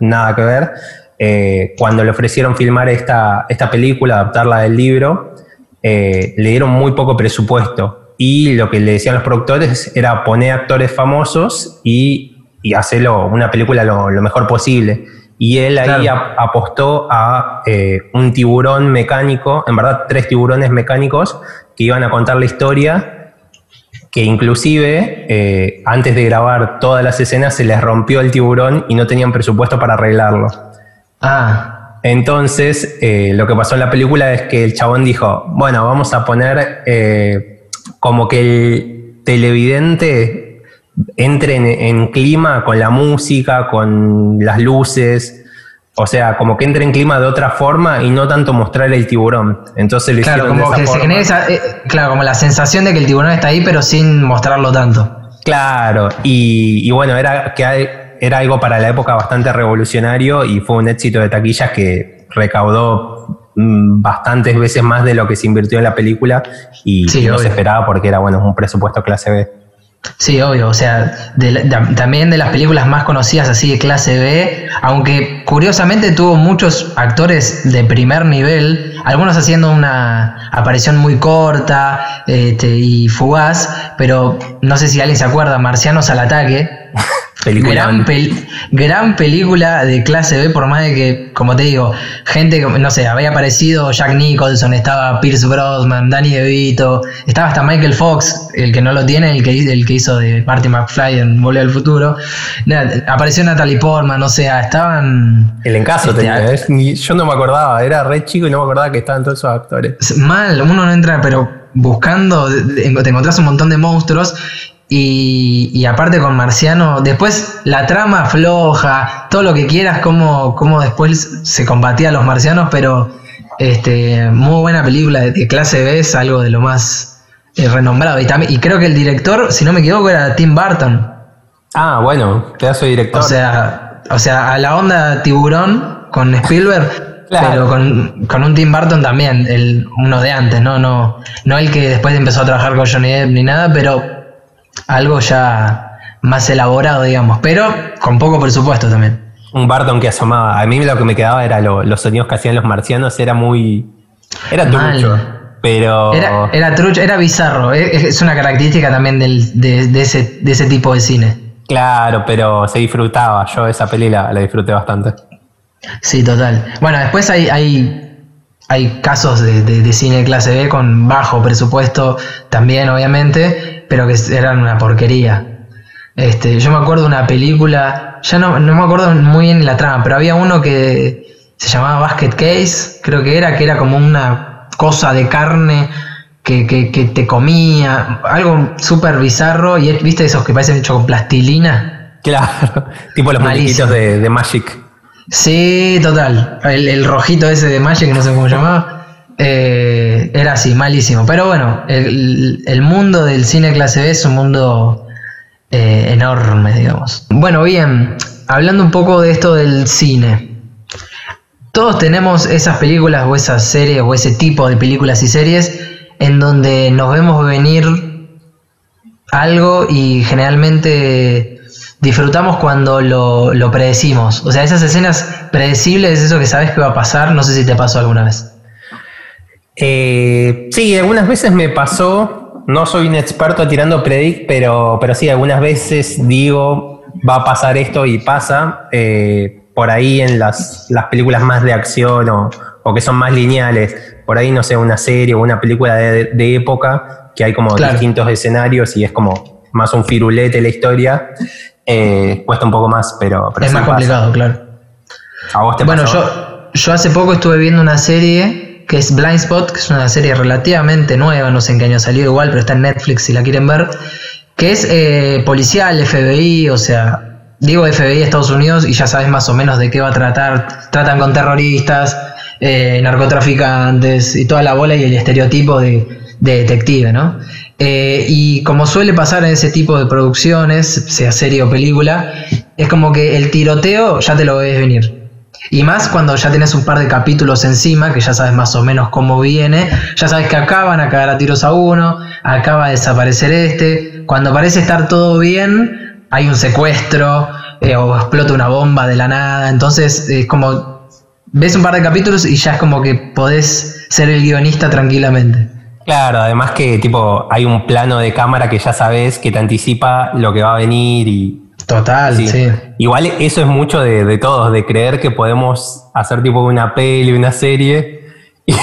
nada que ver. Eh, cuando le ofrecieron filmar esta, esta película, adaptarla del libro, le dieron muy poco presupuesto. Y lo que le decían los productores era poner actores famosos y y hacerlo una película lo, mejor posible. Y él ahí apostó a eh, un tiburón mecánico, en verdad tres tiburones mecánicos que iban a contar la historia, que inclusive eh, antes de grabar todas las escenas se les rompió el tiburón y no tenían presupuesto para arreglarlo. Ah. Entonces, eh, lo que pasó en la película es que el chabón dijo, bueno, vamos a poner como que el televidente entre en, clima con la música, con las luces, o sea, como que entre en clima de otra forma y no tanto mostrar el tiburón. Entonces le claro, como que se genera eh, claro, como la sensación de que el tiburón está ahí, pero sin mostrarlo tanto. Claro, y, bueno, era que era algo para la época bastante revolucionario y fue un éxito de taquillas que recaudó mm, bastantes veces más de lo que se invirtió en la película y, no se esperaba porque era bueno un presupuesto clase B. Sí, obvio, o sea, también de las películas más conocidas así de clase B, aunque curiosamente tuvo muchos actores de primer nivel, algunos haciendo una aparición muy corta este, y fugaz, pero no sé si alguien se acuerda, Marcianos al ataque, Gran, gran, película de clase B, por más de que, como te digo, gente, no sé, había aparecido Jack Nicholson, estaba Pierce Brosnan, Danny DeVito, estaba hasta Michael Fox, el que no lo tiene, el que, el que hizo de Marty McFly en Volver al Futuro. apareció Natalie Portman, o sea, estaban. El encaso este, tenía, yo no me acordaba, era re chico y no me acordaba que estaban todos esos actores. Mal, uno no entra, pero buscando, te encontrás un montón de monstruos y, aparte con Marciano, después la trama floja, todo lo que quieras, como, como después se combatía a los marcianos, pero este, muy buena película de, clase B, es algo de lo más eh, renombrado. Y, también, y creo que el director, si no me equivoco, era Tim Burton. Ah, bueno, pedazo de director. O sea, o sea, a la onda tiburón con Spielberg. Pero con, con, un Tim Burton también, el, uno de antes, ¿no? No, no el que después empezó a trabajar con Johnny Depp ni nada, pero algo ya más elaborado, digamos, pero con poco presupuesto también. Un Barton que asomaba. A mí lo que me quedaba era los sonidos que hacían los marcianos, era muy. Era trucho. Pero. Era, era trucho, era bizarro. Es una característica también del, de, ese, de ese tipo de cine. Claro, pero se disfrutaba. Yo esa peli la, disfruté bastante. Sí, total. Bueno, después hay, hay, hay casos de, de, cine clase B con bajo presupuesto también, obviamente, pero que eran una porquería. Este, yo me acuerdo de una película, ya no, no me acuerdo muy bien la trama, pero había uno que se llamaba Basket Case, creo que era, que era como una cosa de carne que, que, que te comía, algo súper bizarro, y viste esos que parecen hechos con plastilina. Claro, tipo los Malísimo. muñequitos de, de Magic. Sí, total. El, rojito ese de Magic, que no sé cómo se llamaba, eh, era así, malísimo. Pero bueno, el, el mundo del cine clase B es un mundo eh, enorme, digamos. Bueno, bien, hablando un poco de esto del cine. Todos tenemos esas películas o esas series o ese tipo de películas y series en donde nos vemos venir algo y generalmente disfrutamos cuando lo, lo predecimos. O sea, esas escenas predecibles, eso que sabes que va a pasar, no sé si te pasó alguna vez. Eh, sí, algunas veces me pasó, no soy un experto tirando predict, pero, pero sí, algunas veces digo, va a pasar esto y pasa. Eh, por ahí en las, las películas más de acción o, o, que son más lineales, por ahí no sé, una serie o una película de, de época, que hay como claro. distintos escenarios y es como más un firulete la historia, eh, cuesta un poco más, pero... pero es más pasa. complicado, claro. ¿A vos te bueno, pasó? yo, yo hace poco estuve viendo una serie que es Blind Spot, que es una serie relativamente nueva, no sé en qué año salió igual, pero está en Netflix si la quieren ver, que es eh, policial, FBI, o sea, digo FBI Estados Unidos y ya sabes más o menos de qué va a tratar. Tratan con terroristas, eh, narcotraficantes y toda la bola y el estereotipo de, de detective, ¿no? Eh, y como suele pasar en ese tipo de producciones, sea serie o película, es como que el tiroteo ya te lo ves venir. Y más cuando ya tenés un par de capítulos encima, que ya sabes más o menos cómo viene, ya sabes que acá van a cagar a tiros a uno, acá va a desaparecer este, cuando parece estar todo bien, hay un secuestro eh, o explota una bomba de la nada, entonces es como ves un par de capítulos y ya es como que podés ser el guionista tranquilamente. Claro, además que tipo hay un plano de cámara que ya sabes que te anticipa lo que va a venir y Total, sí. sí. Igual eso es mucho de, de, todos, de creer que podemos hacer tipo una peli, una serie.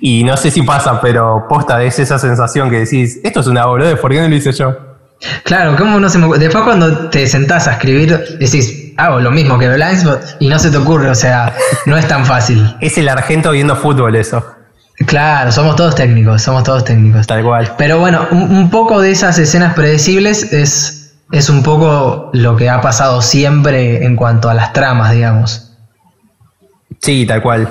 Y, y, no sé si pasa, pero posta es esa sensación que decís, esto es una boludez, ¿por qué no lo hice yo? Claro, ¿cómo no se me Después cuando te sentás a escribir, decís, hago lo mismo que Blindspot y no se te ocurre, o sea, no es tan fácil. es el argento viendo fútbol eso. Claro, somos todos técnicos, somos todos técnicos. Tal cual. Pero bueno, un, un poco de esas escenas predecibles es es un poco lo que ha pasado siempre en cuanto a las tramas, digamos. Sí, tal cual.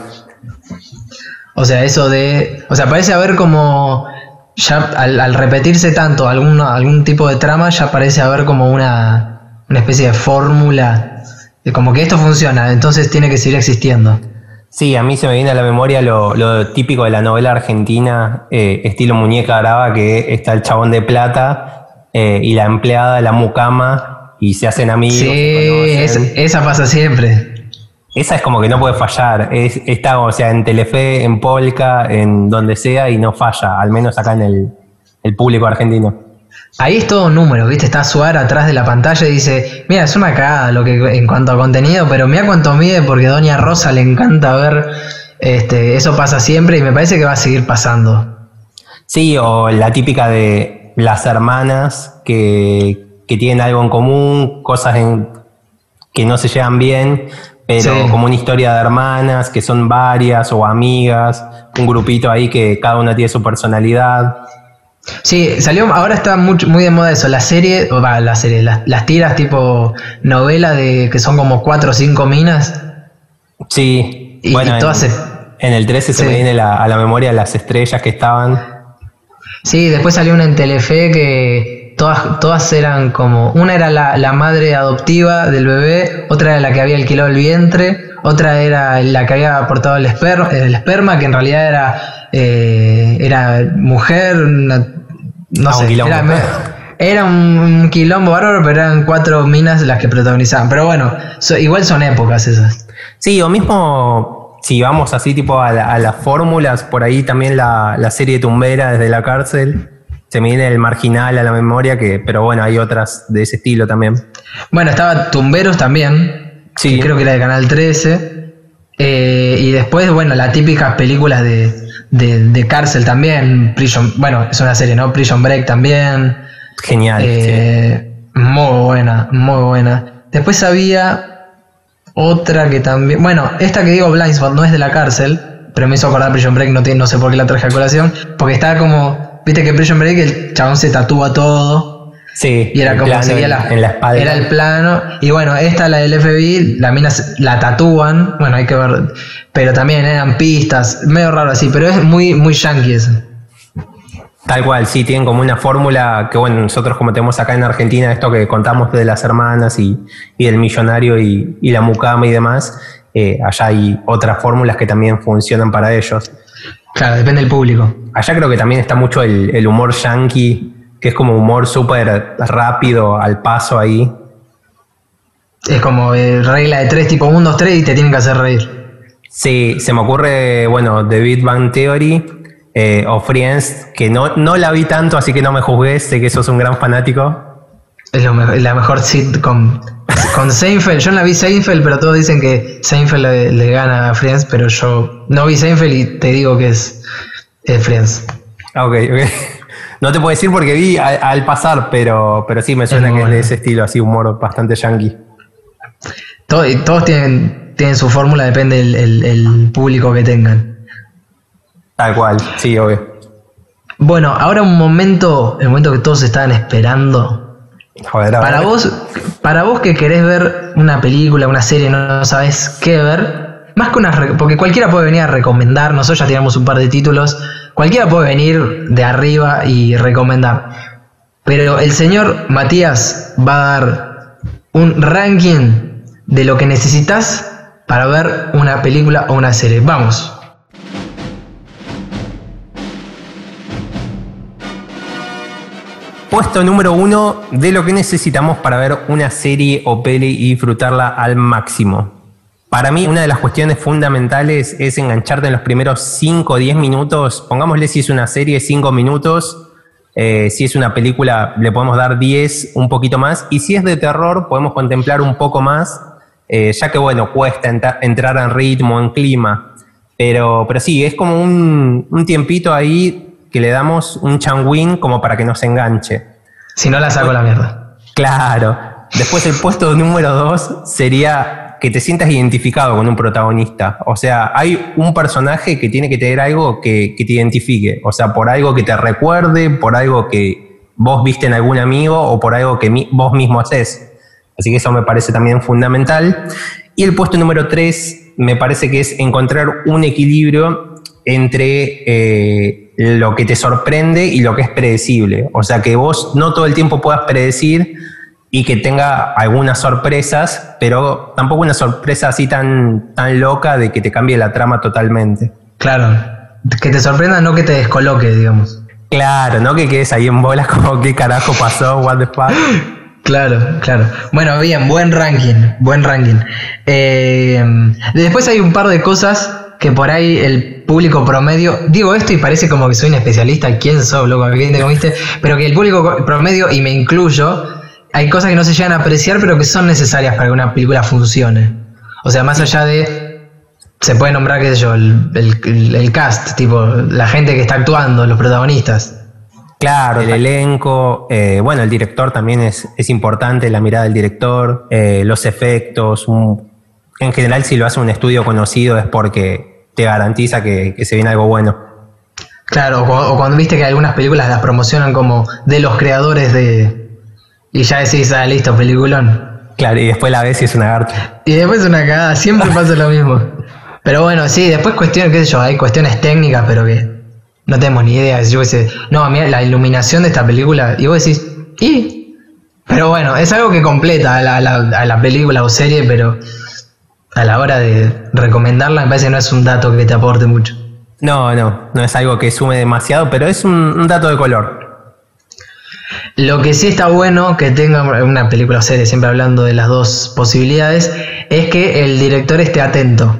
O sea, eso de. O sea, parece haber como. Ya al, al repetirse tanto algún, algún tipo de trama, ya parece haber como una, una especie de fórmula. De como que esto funciona, entonces tiene que seguir existiendo. Sí, a mí se me viene a la memoria lo, lo típico de la novela argentina, eh, estilo muñeca brava, que está el chabón de plata eh, y la empleada, la mucama, y se hacen amigos. Sí, es, esa pasa siempre. Esa es como que no puede fallar. Es, está, o sea, en Telefe, en Polka, en donde sea, y no falla, al menos acá en el, el público argentino. Ahí es todo un número, ¿viste? Está Suar atrás de la pantalla y dice, mira, es una cagada lo que en cuanto a contenido, pero mira cuánto mide porque Doña Rosa le encanta ver, este, eso pasa siempre y me parece que va a seguir pasando. Sí, o la típica de las hermanas que, que tienen algo en común, cosas en, que no se llevan bien, pero sí. como una historia de hermanas, que son varias o amigas, un grupito ahí que cada una tiene su personalidad. Sí, salió, ahora está muy, muy de moda eso, la serie, o va, la serie, las, las, tiras tipo novela de que son como cuatro o cinco minas. Sí, y, bueno, y todas en, se, en, el 13 sí. se me viene la, a la memoria las estrellas que estaban. Sí, después salió una en Telefe que todas, todas eran como, una era la, la madre adoptiva del bebé, otra era la que había alquilado el vientre, otra era la que había aportado el esperma, el esperma que en realidad era, eh, era mujer, una, no ah, sé, era, era, un, un, quilombo bárbaro, pero eran cuatro minas las que protagonizaban. Pero bueno, so, igual son épocas esas. Sí, o mismo si vamos así tipo a, la, a las fórmulas, por ahí también la, la, serie Tumbera desde la cárcel. Se me viene el marginal a la memoria, que, pero bueno, hay otras de ese estilo también. Bueno, estaba Tumberos también, sí. creo que era de Canal 13. Eh, y después, bueno, las típicas películas de, de, de, cárcel también. Prison, bueno, es una serie, ¿no? Prison Break también. Genial. Eh, sí. Muy buena, muy buena. Después había otra que también. Bueno, esta que digo Blindspot no es de la cárcel, pero me hizo acordar Prison Break, no, tiene, no sé por qué la traje a colación. Porque está como viste que Prison Break el chabón se tatúa todo. Sí, Y era como sería en- la, en la espalda. Era el plano. Y bueno, esta, la del FBI, la mina la tatúan. Bueno, hay que ver. Pero también eran pistas. Medio raro así, pero es muy, muy yankee eso. Tal cual, sí, tienen como una fórmula que, bueno, nosotros como tenemos acá en Argentina, esto que contamos de las hermanas y, y del millonario y, y la mucama y demás, eh, allá hay otras fórmulas que también funcionan para ellos. Claro, depende del público. Allá creo que también está mucho el, el humor yankee, que es como humor súper rápido, al paso ahí. Es como eh, regla de tres, tipo 1, 2, 3 y te tienen que hacer reír. Sí, se me ocurre, bueno, The Big Bang Theory eh, o Friends, que no, no la vi tanto, así que no me juzgues, sé que sos un gran fanático. Es lo me- la mejor sitcom. Con Seinfeld, yo no la vi Seinfeld, pero todos dicen que Seinfeld le, le gana a Friends, pero yo no vi Seinfeld y te digo que es, es Friends. Ah, Ok, ok. No te puedo decir porque vi al, al pasar, pero, pero sí me suena que es de ese estilo, así humor bastante yankee. Todo- todos tienen, tienen su fórmula, depende del el- el público que tengan. Tal cual, sí, obvio. Bueno, ahora un momento, el momento que todos estaban esperando. Joder, Para vos, para vos que querés ver una película, una serie, no sabes qué ver, más que una re- porque cualquiera puede venir a recomendar, nosotros ya tenemos un par de títulos, cualquiera puede venir de arriba y recomendar. Pero el señor Matías va a dar un ranking de lo que necesitas para ver una película o una serie. Vamos. Puesto número uno de lo que necesitamos para ver una serie o peli y disfrutarla al máximo. Para mí, una de las cuestiones fundamentales es engancharte en los primeros 5 o 10 minutos. Pongámosle si es una serie, 5 minutos. Eh, si es una película, le podemos dar 10, un poquito más. Y si es de terror, podemos contemplar un poco más, eh, ya que, bueno, cuesta entra- entrar en ritmo, en clima. Pero, pero sí, es como un, un tiempito ahí que le damos un changuín como para que nos enganche. Si no la saco la mierda. Claro. Después el puesto número dos sería que te sientas identificado con un protagonista. O sea, hay un personaje que tiene que tener algo que, que te identifique. O sea, por algo que te recuerde, por algo que vos viste en algún amigo o por algo que vos mismo haces. Así que eso me parece también fundamental. Y el puesto número tres me parece que es encontrar un equilibrio entre eh, lo que te sorprende y lo que es predecible. O sea, que vos no todo el tiempo puedas predecir y que tenga algunas sorpresas, pero tampoco una sorpresa así tan, tan loca de que te cambie la trama totalmente. Claro. Que te sorprenda, no que te descoloque, digamos. Claro, no que quedes ahí en bolas como qué carajo pasó, what the fuck. Claro, claro. Bueno, bien, buen ranking, buen ranking. Eh, después hay un par de cosas que por ahí el público promedio, digo esto y parece como que soy un especialista, ¿quién soy, loco? ¿Quién te comiste? Pero que el público promedio, y me incluyo, hay cosas que no se llegan a apreciar, pero que son necesarias para que una película funcione. O sea, más allá de, se puede nombrar, qué sé yo, el, el- el cast, tipo, la gente que está actuando, los protagonistas. Claro, el elenco, eh, bueno, el director también es, es importante, la mirada del director, eh, los efectos. un- en general, si lo hace un estudio conocido es porque te garantiza que, que se viene algo bueno. Claro, o cuando viste que algunas películas las promocionan como de los creadores de. Y ya decís, ah, listo, peliculón. Claro, y después la ves y es una garcha. Y después es una cagada, siempre pasa lo mismo. Pero bueno, sí, después cuestiones, qué sé yo, hay cuestiones técnicas, pero que no tenemos ni idea. Yo sé, no, mira, la iluminación de esta película, y vos decís, ¿y? Pero bueno, es algo que completa a la, a la- a la película o serie, pero a la hora de recomendarla me parece que no es un dato que te aporte mucho. No, no, no es algo que sume demasiado, pero es un, un dato de color. Lo que sí está bueno que tenga una película o serie, siempre hablando de las dos posibilidades, es que el director esté atento.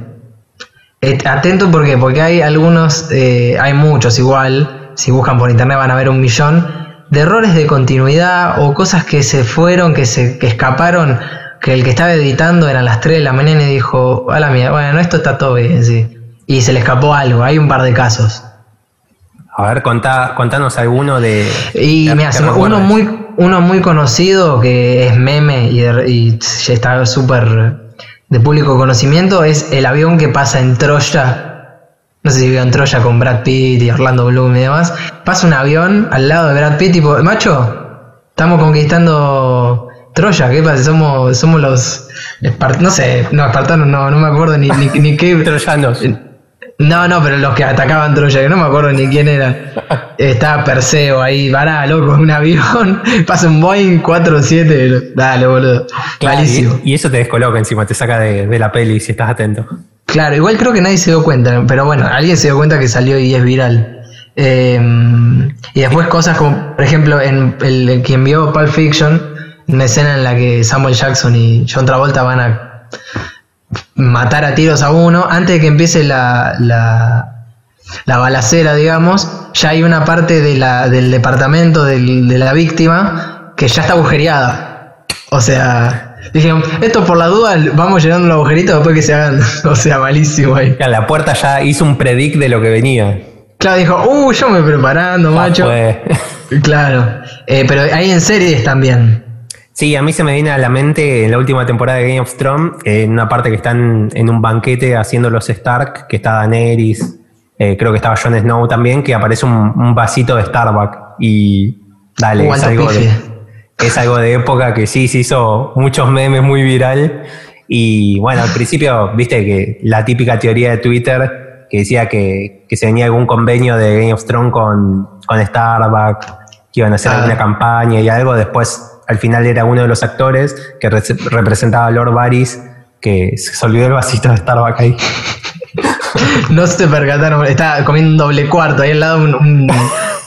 Atento ¿por qué? porque hay algunos, eh, hay muchos igual, si buscan por internet van a ver un millón, de errores de continuidad o cosas que se fueron, que se que escaparon, que el que estaba editando eran las 3 de la mañana y dijo, a la mía, bueno, esto está todo bien, sí. Y se le escapó algo, hay un par de casos. A ver, contá, contanos alguno de. Y mira, se me- uno muy, uno muy conocido que es meme y, de- y ya está súper de público conocimiento es el avión que pasa en Troya no sé si vio en Troya con Brad Pitt y Orlando Bloom y demás, pasa un avión al lado de Brad Pitt, tipo, macho, estamos conquistando Troya, ¿qué pasa? Somos, somos los, no sé, no, espartanos, no, no me acuerdo ni, ni, ni qué. Troyanos. No, no, pero los que atacaban Troya, que no me acuerdo ni quién era. Estaba Perseo ahí, vará, loco, un avión. Pasa un Boeing 47. Dale, boludo. Clarísimo. Y, eso te descoloca encima, te saca de, la peli si estás atento. Claro, igual creo que nadie se dio cuenta, pero bueno, alguien se dio cuenta que salió y es viral. Em, y después cosas como, por ejemplo, en el, quien vio Pulp Fiction, una escena en la que Samuel Jackson y John Travolta van a matar a tiros a uno, antes de que empiece la, la, la balacera, digamos, ya hay una parte de la, del departamento de la víctima que ya está agujereada. O sea, dijeron, esto por la duda, vamos llenando los agujeritos después que se hagan. o sea, malísimo ahí. La puerta ya hizo un predict de lo que venía. Claro, dijo, uh, yo me preparando, macho. Claro, eh, pero hay en series también. Sí, a mí se me viene a la mente en la última temporada de Game of Thrones, en una parte que están en un banquete haciendo los Stark, que está Daenerys, eh, creo que estaba Jon Snow también, que aparece un, vasito de Starbucks y dale, es algo, de, es algo de época que sí se hizo muchos memes muy viral y bueno, al principio, viste que la típica teoría de Twitter que decía que, se venía algún convenio de Game of Thrones con, con Starbucks, que iban a hacer ah. alguna campaña y algo, después al final era uno de los actores que representaba a Lord Varys, que se olvidó el vasito de Starbucks ahí. no se percataron, estaba comiendo un doble cuarto, ahí al lado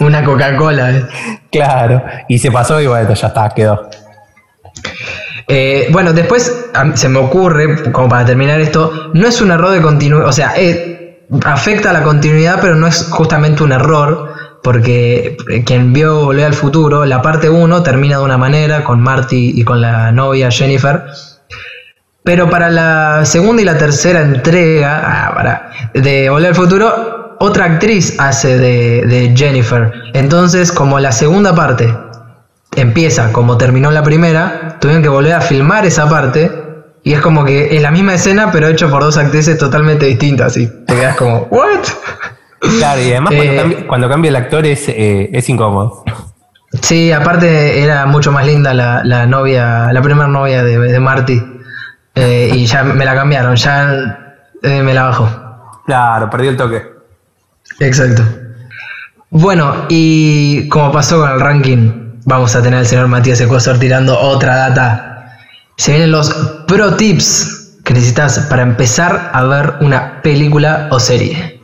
una Coca-Cola. Claro, y se pasó y bueno, ya está, quedó. Eh, bueno, después se me ocurre, como para terminar esto, no es un error de continuidad, o sea, eh, afecta a la continuidad, pero no es justamente un error, porque eh, quien vio Volver al Futuro, la parte 1 termina de una manera con Marty y con la novia Jennifer. Pero para la segunda y la tercera entrega ah, de Volver al Futuro, otra actriz hace de, Jennifer. Entonces, como la segunda parte empieza como terminó la primera, tuvieron que volver a filmar esa parte. Y es como que es la misma escena, pero hecho por dos actrices totalmente distintas. Y te quedas como, ¿what? Claro, y además cuando, eh, cambia, el actor es, eh, es incómodo. Sí, aparte era mucho más linda la, novia, la primera novia de, Marty. Eh, y ya me la cambiaron, ya me la bajó. Claro, perdió el toque. Exacto. Bueno, y como pasó con el ranking, vamos a tener al señor Matías Ecosor tirando otra data. Se vienen los pro tips que necesitas para empezar a ver una película o serie.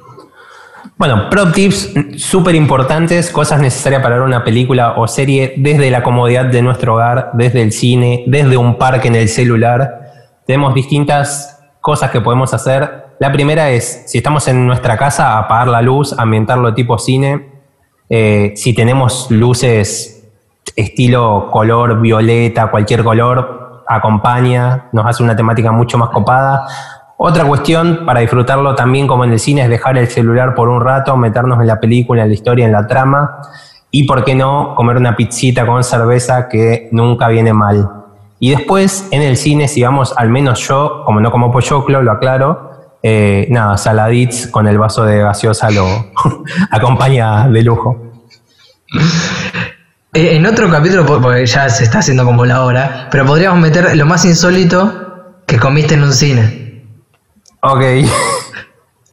Bueno, pro tips súper importantes, cosas necesarias para ver una película o serie desde la comodidad de nuestro hogar, desde el cine, desde un parque en el celular. Tenemos distintas cosas que podemos hacer. La primera es, si estamos en nuestra casa, apagar la luz, ambientarlo tipo cine. Eh, si tenemos luces estilo color violeta, cualquier color, acompaña, nos hace una temática mucho más copada. Otra cuestión para disfrutarlo también como en el cine es dejar el celular por un rato, meternos en la película, en la historia, en la trama y, por qué no, comer una pizzita con cerveza que nunca viene mal. Y después en el cine, si vamos, al menos yo, como no como pochoclo, lo aclaro, eh, nada, saladits con el vaso de gaseosa lo acompaña de lujo. Eh, en otro capítulo, porque ya se está haciendo como la hora, pero podríamos meter lo más insólito que comiste en un cine. Ok.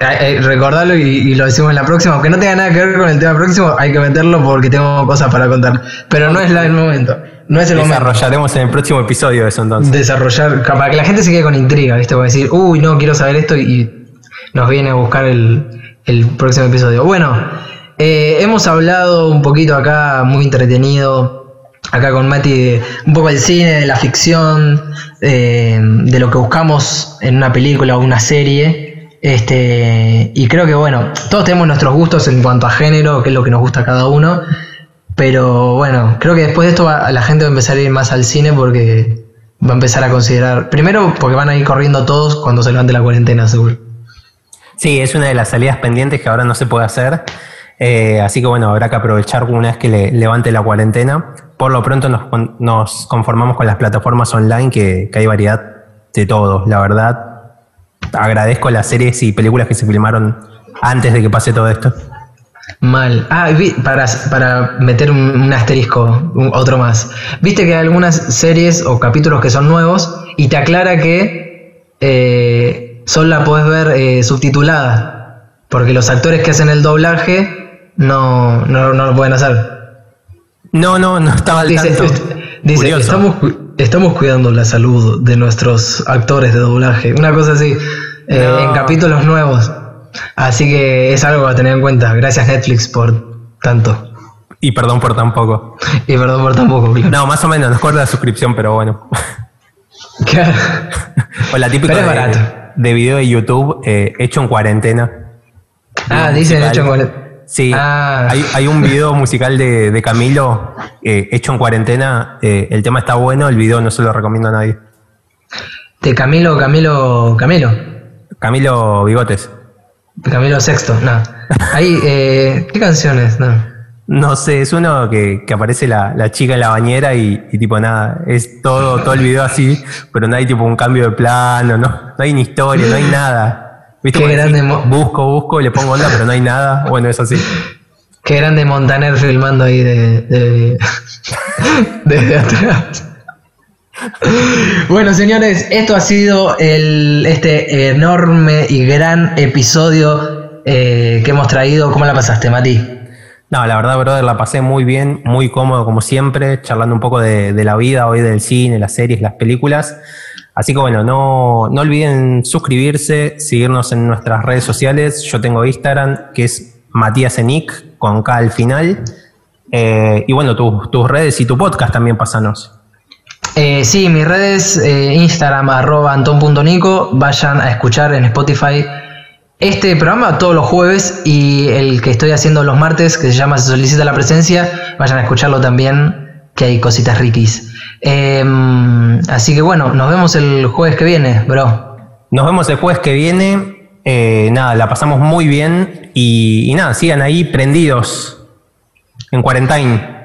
Eh, recordarlo y, lo decimos en la próxima. Aunque no tenga nada que ver con el tema próximo, hay que meterlo porque tengo cosas para contar. Pero no es la del momento. No es el Desarrollaremos en el próximo episodio eso entonces. Desarrollar, para que la gente se quede con intriga, ¿viste? Para decir, uy, no, quiero saber esto y nos viene a buscar el, próximo episodio. Bueno, eh, hemos hablado un poquito acá, muy entretenido acá con Mati un poco del cine, de la ficción, eh, de lo que buscamos en una película o una serie. Este, y creo que bueno, todos tenemos nuestros gustos en cuanto a género, que es lo que nos gusta a cada uno. Pero bueno, creo que después de esto la gente va a empezar a ir más al cine porque va a empezar a considerar. Primero, porque van a ir corriendo todos cuando se levante la cuarentena, seguro. Sí, es una de las salidas pendientes que ahora no se puede hacer. Eh, así que bueno, habrá que aprovechar una vez que le levante la cuarentena. Por lo pronto nos, conformamos con las plataformas online que, hay variedad de todo. La verdad, agradezco las series y películas que se filmaron antes de que pase todo esto. Mal. Ah, para, para meter un, asterisco, otro más. Viste que hay algunas series o capítulos que son nuevos y te aclara que eh, solo la podés ver eh, subtitulada. Porque los actores que hacen el doblaje no, no, lo pueden hacer. No, no, no estaba al dice, Dice, estamos, estamos cuidando la salud de nuestros actores de doblaje. Una cosa así. Eh, en capítulos nuevos. Así que es algo a tener en cuenta. Gracias Netflix por tanto. Y perdón por tan poco. y perdón por tan poco. No, más o menos, nos corta la suscripción, pero bueno. Claro. o la típica de, video de YouTube eh, hecho en cuarentena. Ah, dicen hecho en cuarentena. Sí, ah. hay, un video musical de, Camilo eh, hecho en cuarentena. Eh, el tema está bueno, el video no se lo recomiendo a nadie. ¿De Camilo, Camilo, Camilo? Camilo Bigotes. Camilo Sexto, no. Ahí, eh, ¿qué canciones? No. No sé, es uno que, aparece la, chica en la bañera y, tipo nada, es todo, todo el video así, pero no hay tipo un cambio de plano, no, no hay ni historia, no hay nada. ¿Viste? Qué grande busco, busco, le pongo onda, pero no hay nada. Bueno, es así. Qué grande Montaner filmando ahí de, de desde atrás. Bueno, señores, esto ha sido el, este enorme y gran episodio eh, que hemos traído. ¿Cómo la pasaste, Mati? No, la verdad, brother, la pasé muy bien, muy cómodo como siempre, charlando un poco de, la vida hoy del cine, las series, las películas. Así que bueno, no, no olviden suscribirse, seguirnos en nuestras redes sociales. Yo tengo Instagram, que es Matías Enic, con K al final. Eh, y bueno, tus redes y tu podcast también pásanos. Eh, sí, mis redes, eh, Instagram, arroba anton.nico, vayan a escuchar en Spotify este programa todos los jueves y el que estoy haciendo los martes, que se llama Se solicita la presencia, vayan a escucharlo también, que hay cositas riquis. Em, así que bueno, nos vemos el jueves que viene, bro. Nos vemos el jueves que viene. Eh, nada, la pasamos muy bien y, y nada, sigan ahí prendidos en cuarentena.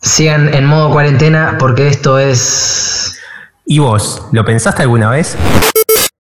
Sigan en modo cuarentena porque esto es... ¿Y vos, lo pensaste alguna vez?